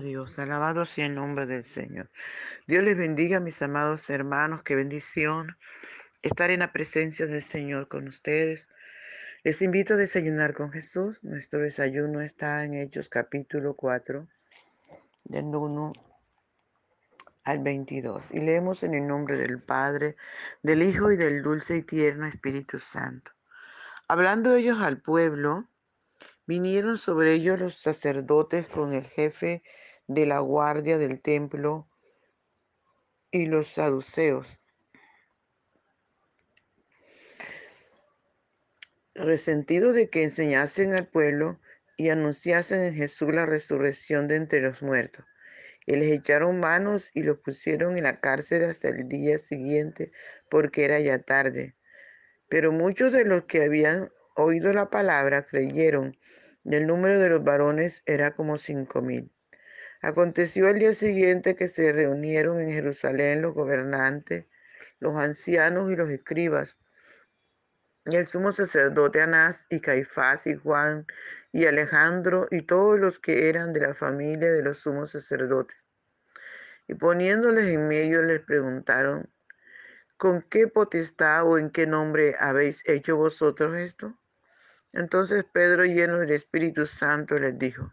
Dios, alabado sea el nombre del Señor. Dios les bendiga, mis amados hermanos, qué bendición estar en la presencia del Señor con ustedes. Les invito a desayunar con Jesús. Nuestro desayuno está en Hechos capítulo 4, del 1 al 22. Y leemos en el nombre del Padre, del Hijo y del dulce y tierno Espíritu Santo. Hablando ellos al pueblo, Vinieron sobre ellos los sacerdotes con el jefe de la guardia del templo y los saduceos. Resentidos de que enseñasen al pueblo y anunciasen en Jesús la resurrección de entre los muertos. Y les echaron manos y los pusieron en la cárcel hasta el día siguiente, porque era ya tarde. Pero muchos de los que habían oído la palabra creyeron y el número de los varones era como cinco mil. Aconteció el día siguiente que se reunieron en Jerusalén los gobernantes, los ancianos y los escribas, y el sumo sacerdote Anás y Caifás y Juan y Alejandro y todos los que eran de la familia de los sumos sacerdotes. Y poniéndoles en medio les preguntaron, ¿con qué potestad o en qué nombre habéis hecho vosotros esto? Entonces Pedro, lleno del Espíritu Santo, les dijo,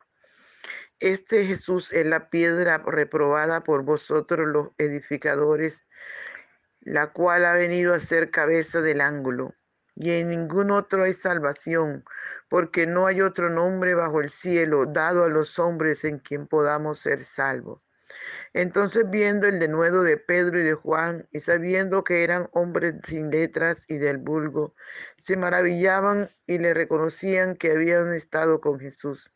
Este Jesús es la piedra reprobada por vosotros los edificadores, la cual ha venido a ser cabeza del ángulo. Y en ningún otro hay salvación, porque no hay otro nombre bajo el cielo dado a los hombres en quien podamos ser salvos. Entonces viendo el denuedo de Pedro y de Juan, y sabiendo que eran hombres sin letras y del vulgo, se maravillaban y le reconocían que habían estado con Jesús.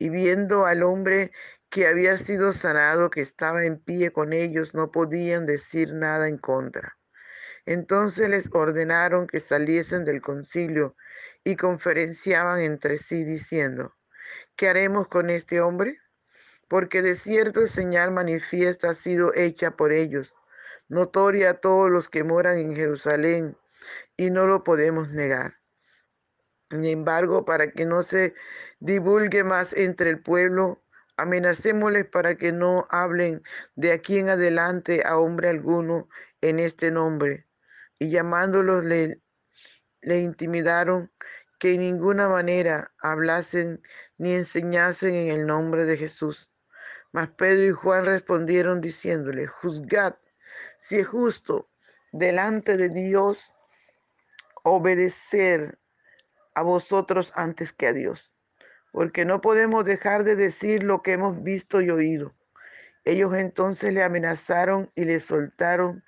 Y viendo al hombre que había sido sanado, que estaba en pie con ellos, no podían decir nada en contra. Entonces les ordenaron que saliesen del concilio y conferenciaban entre sí diciendo, ¿qué haremos con este hombre? porque de cierto señal manifiesta ha sido hecha por ellos, notoria a todos los que moran en Jerusalén, y no lo podemos negar. Sin embargo, para que no se divulgue más entre el pueblo, amenacémosles para que no hablen de aquí en adelante a hombre alguno en este nombre. Y llamándolos le, le intimidaron que en ninguna manera hablasen ni enseñasen en el nombre de Jesús. Mas Pedro y Juan respondieron diciéndole, juzgad si es justo delante de Dios obedecer a vosotros antes que a Dios, porque no podemos dejar de decir lo que hemos visto y oído. Ellos entonces le amenazaron y le soltaron,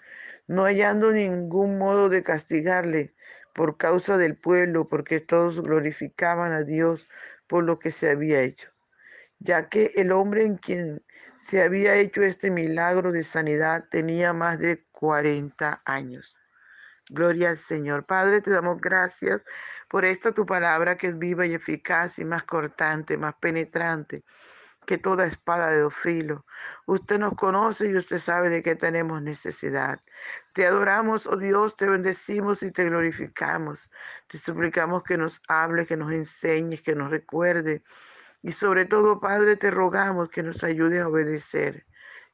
no hallando ningún modo de castigarle por causa del pueblo, porque todos glorificaban a Dios por lo que se había hecho ya que el hombre en quien se había hecho este milagro de sanidad tenía más de 40 años. Gloria al Señor. Padre, te damos gracias por esta tu palabra que es viva y eficaz y más cortante, más penetrante que toda espada de dos filos. Usted nos conoce y usted sabe de qué tenemos necesidad. Te adoramos, oh Dios, te bendecimos y te glorificamos. Te suplicamos que nos hable, que nos enseñes, que nos recuerde y sobre todo, Padre, te rogamos que nos ayude a obedecer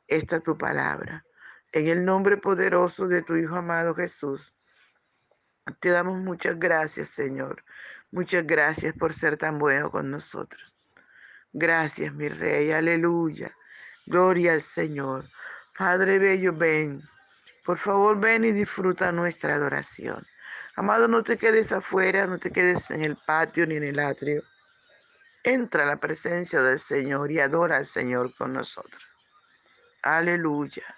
esta tu palabra. En el nombre poderoso de tu Hijo amado Jesús, te damos muchas gracias, Señor. Muchas gracias por ser tan bueno con nosotros. Gracias, mi Rey. Aleluya. Gloria al Señor. Padre Bello, ven. Por favor, ven y disfruta nuestra adoración. Amado, no te quedes afuera, no te quedes en el patio ni en el atrio. Entra a la presencia del Señor y adora al Señor con nosotros. Aleluya.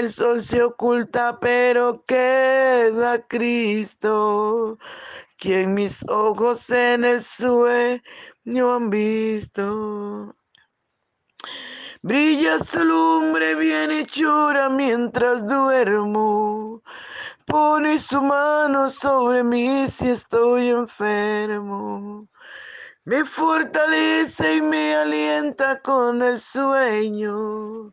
El sol se oculta, pero queda Cristo quien mis ojos en el sueño han visto. Brilla su lumbre bien hechura mientras duermo. Pone su mano sobre mí si estoy enfermo. Me fortalece y me alienta con el sueño.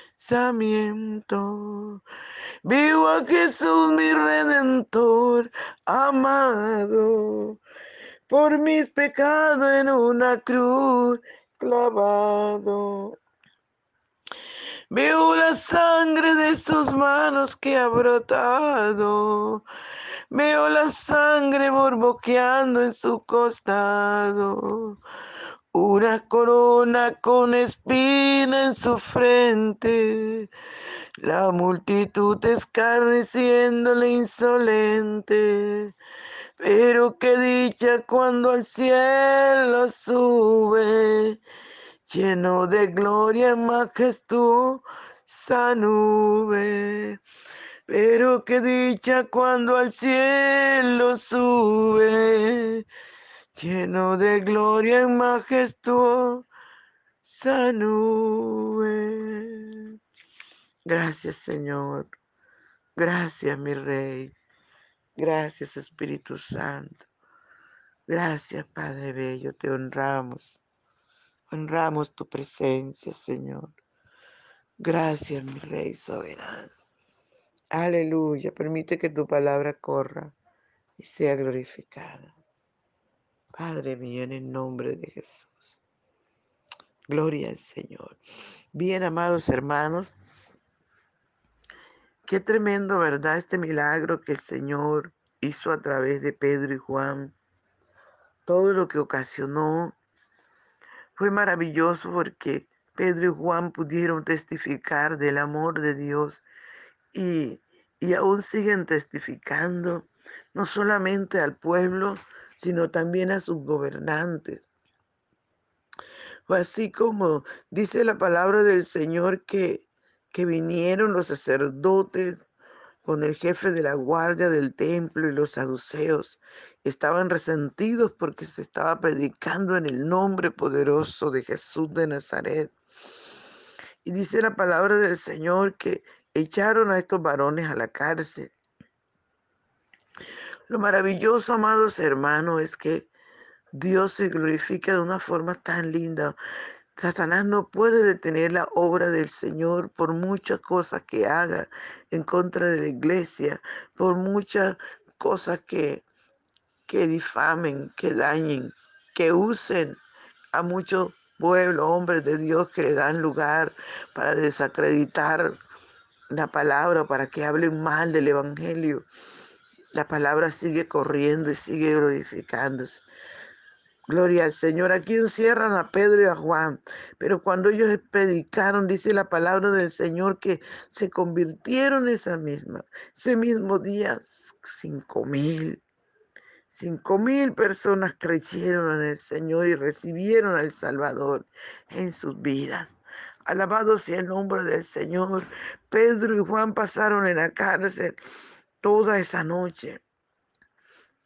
Vivo a Jesús mi redentor amado por mis pecados en una cruz clavado. Veo la sangre de sus manos que ha brotado. Veo la sangre borboqueando en su costado. Una corona con espina en su frente. La multitud escarneciéndole insolente. Pero qué dicha cuando al cielo sube, lleno de gloria majestuosa nube. Pero qué dicha cuando al cielo sube, lleno de gloria majestuosa nube. Gracias Señor, gracias mi Rey. Gracias Espíritu Santo. Gracias Padre Bello, te honramos. Honramos tu presencia, Señor. Gracias, mi Rey soberano. Aleluya. Permite que tu palabra corra y sea glorificada. Padre mío, en el nombre de Jesús. Gloria al Señor. Bien, amados hermanos, Qué tremendo, ¿verdad? Este milagro que el Señor hizo a través de Pedro y Juan. Todo lo que ocasionó fue maravilloso porque Pedro y Juan pudieron testificar del amor de Dios y, y aún siguen testificando no solamente al pueblo, sino también a sus gobernantes. Así como dice la palabra del Señor que que vinieron los sacerdotes con el jefe de la guardia del templo y los saduceos. Estaban resentidos porque se estaba predicando en el nombre poderoso de Jesús de Nazaret. Y dice la palabra del Señor que echaron a estos varones a la cárcel. Lo maravilloso, amados hermanos, es que Dios se glorifica de una forma tan linda. Satanás no puede detener la obra del Señor por muchas cosas que haga en contra de la iglesia, por muchas cosas que, que difamen, que dañen, que usen a muchos pueblos, hombres de Dios que le dan lugar para desacreditar la palabra, para que hablen mal del Evangelio. La palabra sigue corriendo y sigue glorificándose. Gloria al Señor. Aquí encierran a Pedro y a Juan. Pero cuando ellos predicaron, dice la palabra del Señor, que se convirtieron esa misma, ese mismo día, cinco mil. Cinco mil personas creyeron en el Señor y recibieron al Salvador en sus vidas. Alabado sea el nombre del Señor. Pedro y Juan pasaron en la cárcel toda esa noche.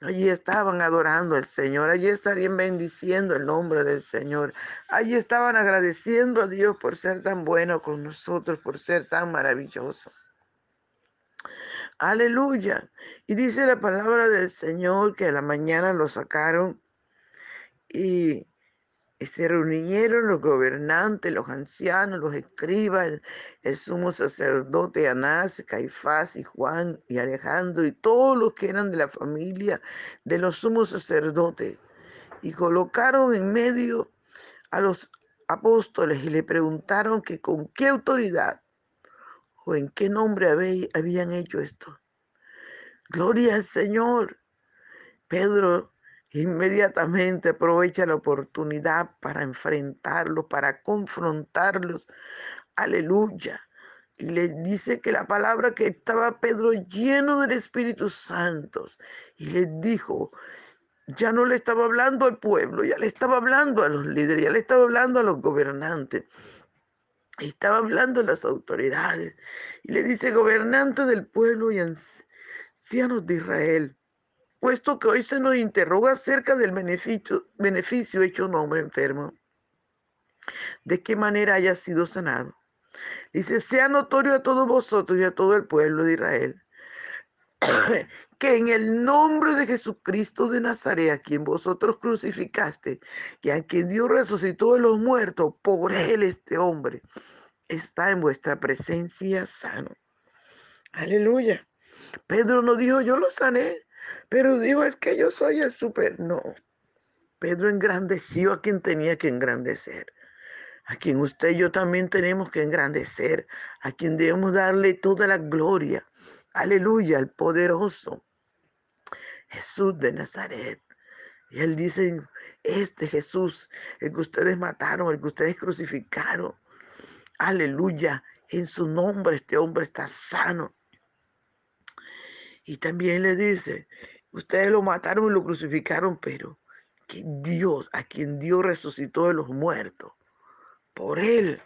Allí estaban adorando al Señor, allí estarían bendiciendo el nombre del Señor, allí estaban agradeciendo a Dios por ser tan bueno con nosotros, por ser tan maravilloso. Aleluya. Y dice la palabra del Señor que a la mañana lo sacaron y se reunieron los gobernantes, los ancianos, los escribas, el, sumo sacerdote Anás, Caifás y Juan y Alejandro y todos los que eran de la familia de los sumos sacerdotes. Y colocaron en medio a los apóstoles y le preguntaron que con qué autoridad o en qué nombre habían hecho esto. Gloria al Señor. Pedro inmediatamente aprovecha la oportunidad para enfrentarlos, para confrontarlos. Aleluya. Y le dice que la palabra que estaba Pedro lleno del Espíritu Santo. Y le dijo, ya no le estaba hablando al pueblo, ya le estaba hablando a los líderes, ya le estaba hablando a los gobernantes. Estaba hablando a las autoridades. Y le dice, gobernante del pueblo y ancianos de Israel puesto que hoy se nos interroga acerca del beneficio, hecho un hombre enfermo, de qué manera haya sido sanado. Dice, sea notorio a todos vosotros y a todo el pueblo de Israel, que en el nombre de Jesucristo de Nazaret, a quien vosotros crucificaste, y a quien Dios resucitó de los muertos, por él este hombre está en vuestra presencia sano. Aleluya. Pedro no dijo, yo lo sané. Pero dijo, es que yo soy el super. No. Pedro engrandeció a quien tenía que engrandecer. A quien usted y yo también tenemos que engrandecer. A quien debemos darle toda la gloria. Aleluya, al poderoso. Jesús de Nazaret. Y él dice, este Jesús, el que ustedes mataron, el que ustedes crucificaron. Aleluya, en su nombre este hombre está sano. Y también le dice, ustedes lo mataron y lo crucificaron, pero que Dios, a quien Dios resucitó de los muertos, por él,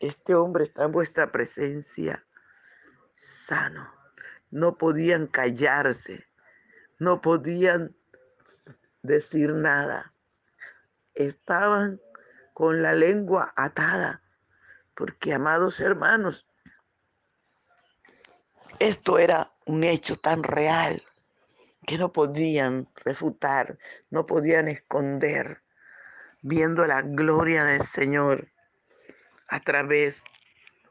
este hombre está en vuestra presencia sano. No podían callarse, no podían decir nada. Estaban con la lengua atada, porque amados hermanos, esto era un hecho tan real que no podían refutar, no podían esconder, viendo la gloria del Señor a través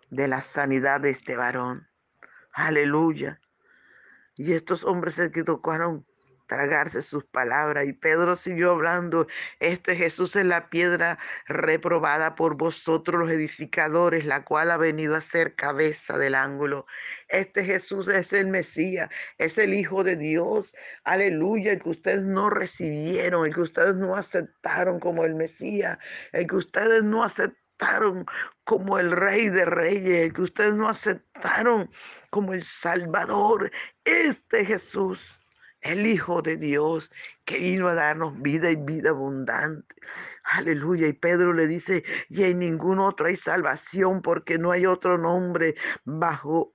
de la sanidad de este varón. Aleluya. Y estos hombres se tocaron tragarse sus palabras. Y Pedro siguió hablando, este Jesús es la piedra reprobada por vosotros los edificadores, la cual ha venido a ser cabeza del ángulo. Este Jesús es el Mesías, es el Hijo de Dios. Aleluya, el que ustedes no recibieron, el que ustedes no aceptaron como el Mesías, el que ustedes no aceptaron como el Rey de Reyes, el que ustedes no aceptaron como el Salvador. Este Jesús el Hijo de Dios que vino a darnos vida y vida abundante. Aleluya. Y Pedro le dice, y en ningún otro hay salvación porque no hay otro nombre bajo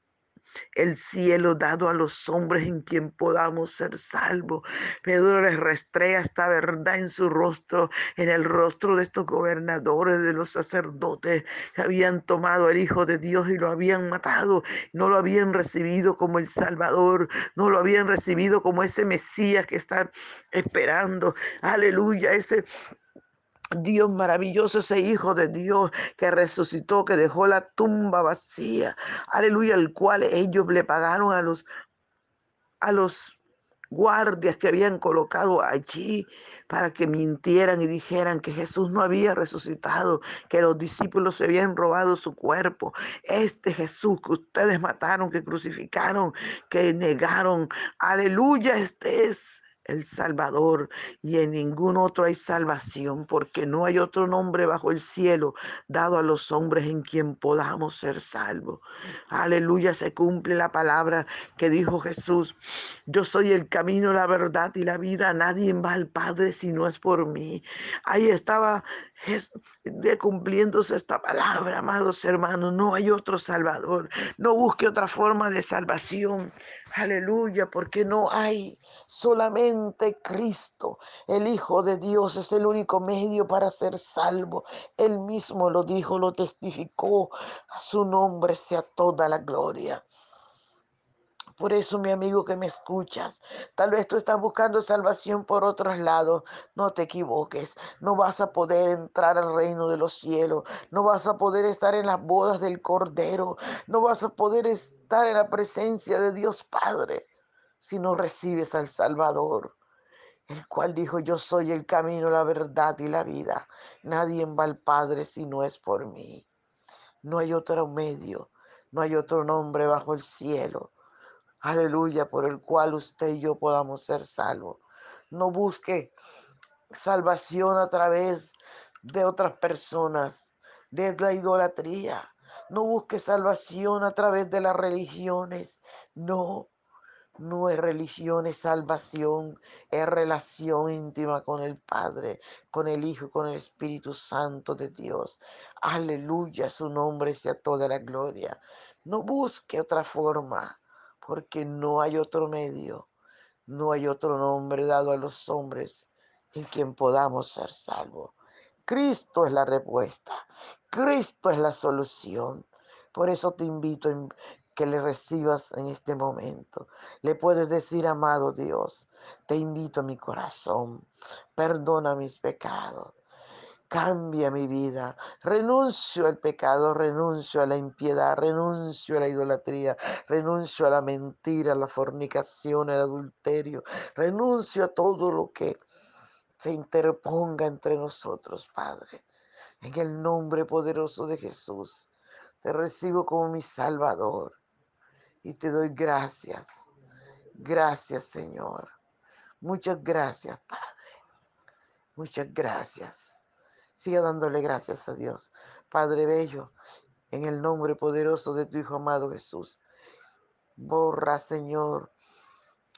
el cielo dado a los hombres en quien podamos ser salvos. Pedro les restrea esta verdad en su rostro, en el rostro de estos gobernadores, de los sacerdotes que habían tomado al Hijo de Dios y lo habían matado, no lo habían recibido como el Salvador, no lo habían recibido como ese Mesías que está esperando. Aleluya, ese Dios maravilloso, ese Hijo de Dios que resucitó, que dejó la tumba vacía. Aleluya, el cual ellos le pagaron a los, a los guardias que habían colocado allí para que mintieran y dijeran que Jesús no había resucitado, que los discípulos se habían robado su cuerpo. Este Jesús que ustedes mataron, que crucificaron, que negaron. Aleluya, este es el Salvador, y en ningún otro hay salvación, porque no hay otro nombre bajo el cielo dado a los hombres en quien podamos ser salvos. Aleluya, se cumple la palabra que dijo Jesús. Yo soy el camino, la verdad y la vida. Nadie va al Padre si no es por mí. Ahí estaba de cumpliéndose esta palabra, amados hermanos. No hay otro Salvador. No busque otra forma de salvación. Aleluya, porque no hay solamente Cristo, el Hijo de Dios, es el único medio para ser salvo. Él mismo lo dijo, lo testificó. A su nombre sea toda la gloria. Por eso, mi amigo que me escuchas, tal vez tú estás buscando salvación por otros lados. No te equivoques. No vas a poder entrar al reino de los cielos. No vas a poder estar en las bodas del Cordero. No vas a poder estar en la presencia de Dios Padre si no recibes al Salvador. El cual dijo, yo soy el camino, la verdad y la vida. Nadie va al Padre si no es por mí. No hay otro medio, no hay otro nombre bajo el cielo aleluya, por el cual usted y yo podamos ser salvos. No busque salvación a través de otras personas, de la idolatría. No busque salvación a través de las religiones. No, no es religión, es salvación, es relación íntima con el Padre, con el Hijo, con el Espíritu Santo de Dios. Aleluya, su nombre sea toda la gloria. No busque otra forma porque no hay otro medio, no hay otro nombre dado a los hombres en quien podamos ser salvos. Cristo es la respuesta, Cristo es la solución. Por eso te invito a que le recibas en este momento. Le puedes decir, amado Dios, te invito a mi corazón, perdona mis pecados cambia mi vida. Renuncio al pecado, renuncio a la impiedad, renuncio a la idolatría, renuncio a la mentira, a la fornicación, al adulterio, renuncio a todo lo que se interponga entre nosotros, Padre. En el nombre poderoso de Jesús, te recibo como mi Salvador y te doy gracias. Gracias, Señor. Muchas gracias, Padre. Muchas gracias. Siga dándole gracias a Dios. Padre Bello, en el nombre poderoso de tu Hijo amado Jesús. Borra, Señor,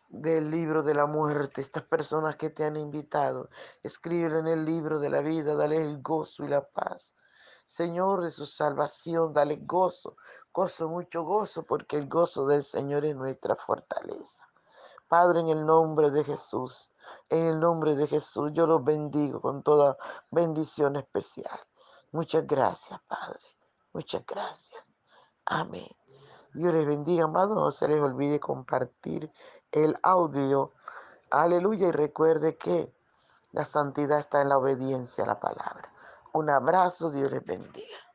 del libro de la muerte estas personas que te han invitado. Escríbelo en el libro de la vida, dale el gozo y la paz. Señor, de su salvación, dale gozo, gozo, mucho gozo, porque el gozo del Señor es nuestra fortaleza. Padre, en el nombre de Jesús, en el nombre de Jesús, yo los bendigo con toda bendición especial. Muchas gracias, Padre. Muchas gracias. Amén. Dios les bendiga, amado. No se les olvide compartir el audio. Aleluya. Y recuerde que la santidad está en la obediencia a la palabra. Un abrazo. Dios les bendiga.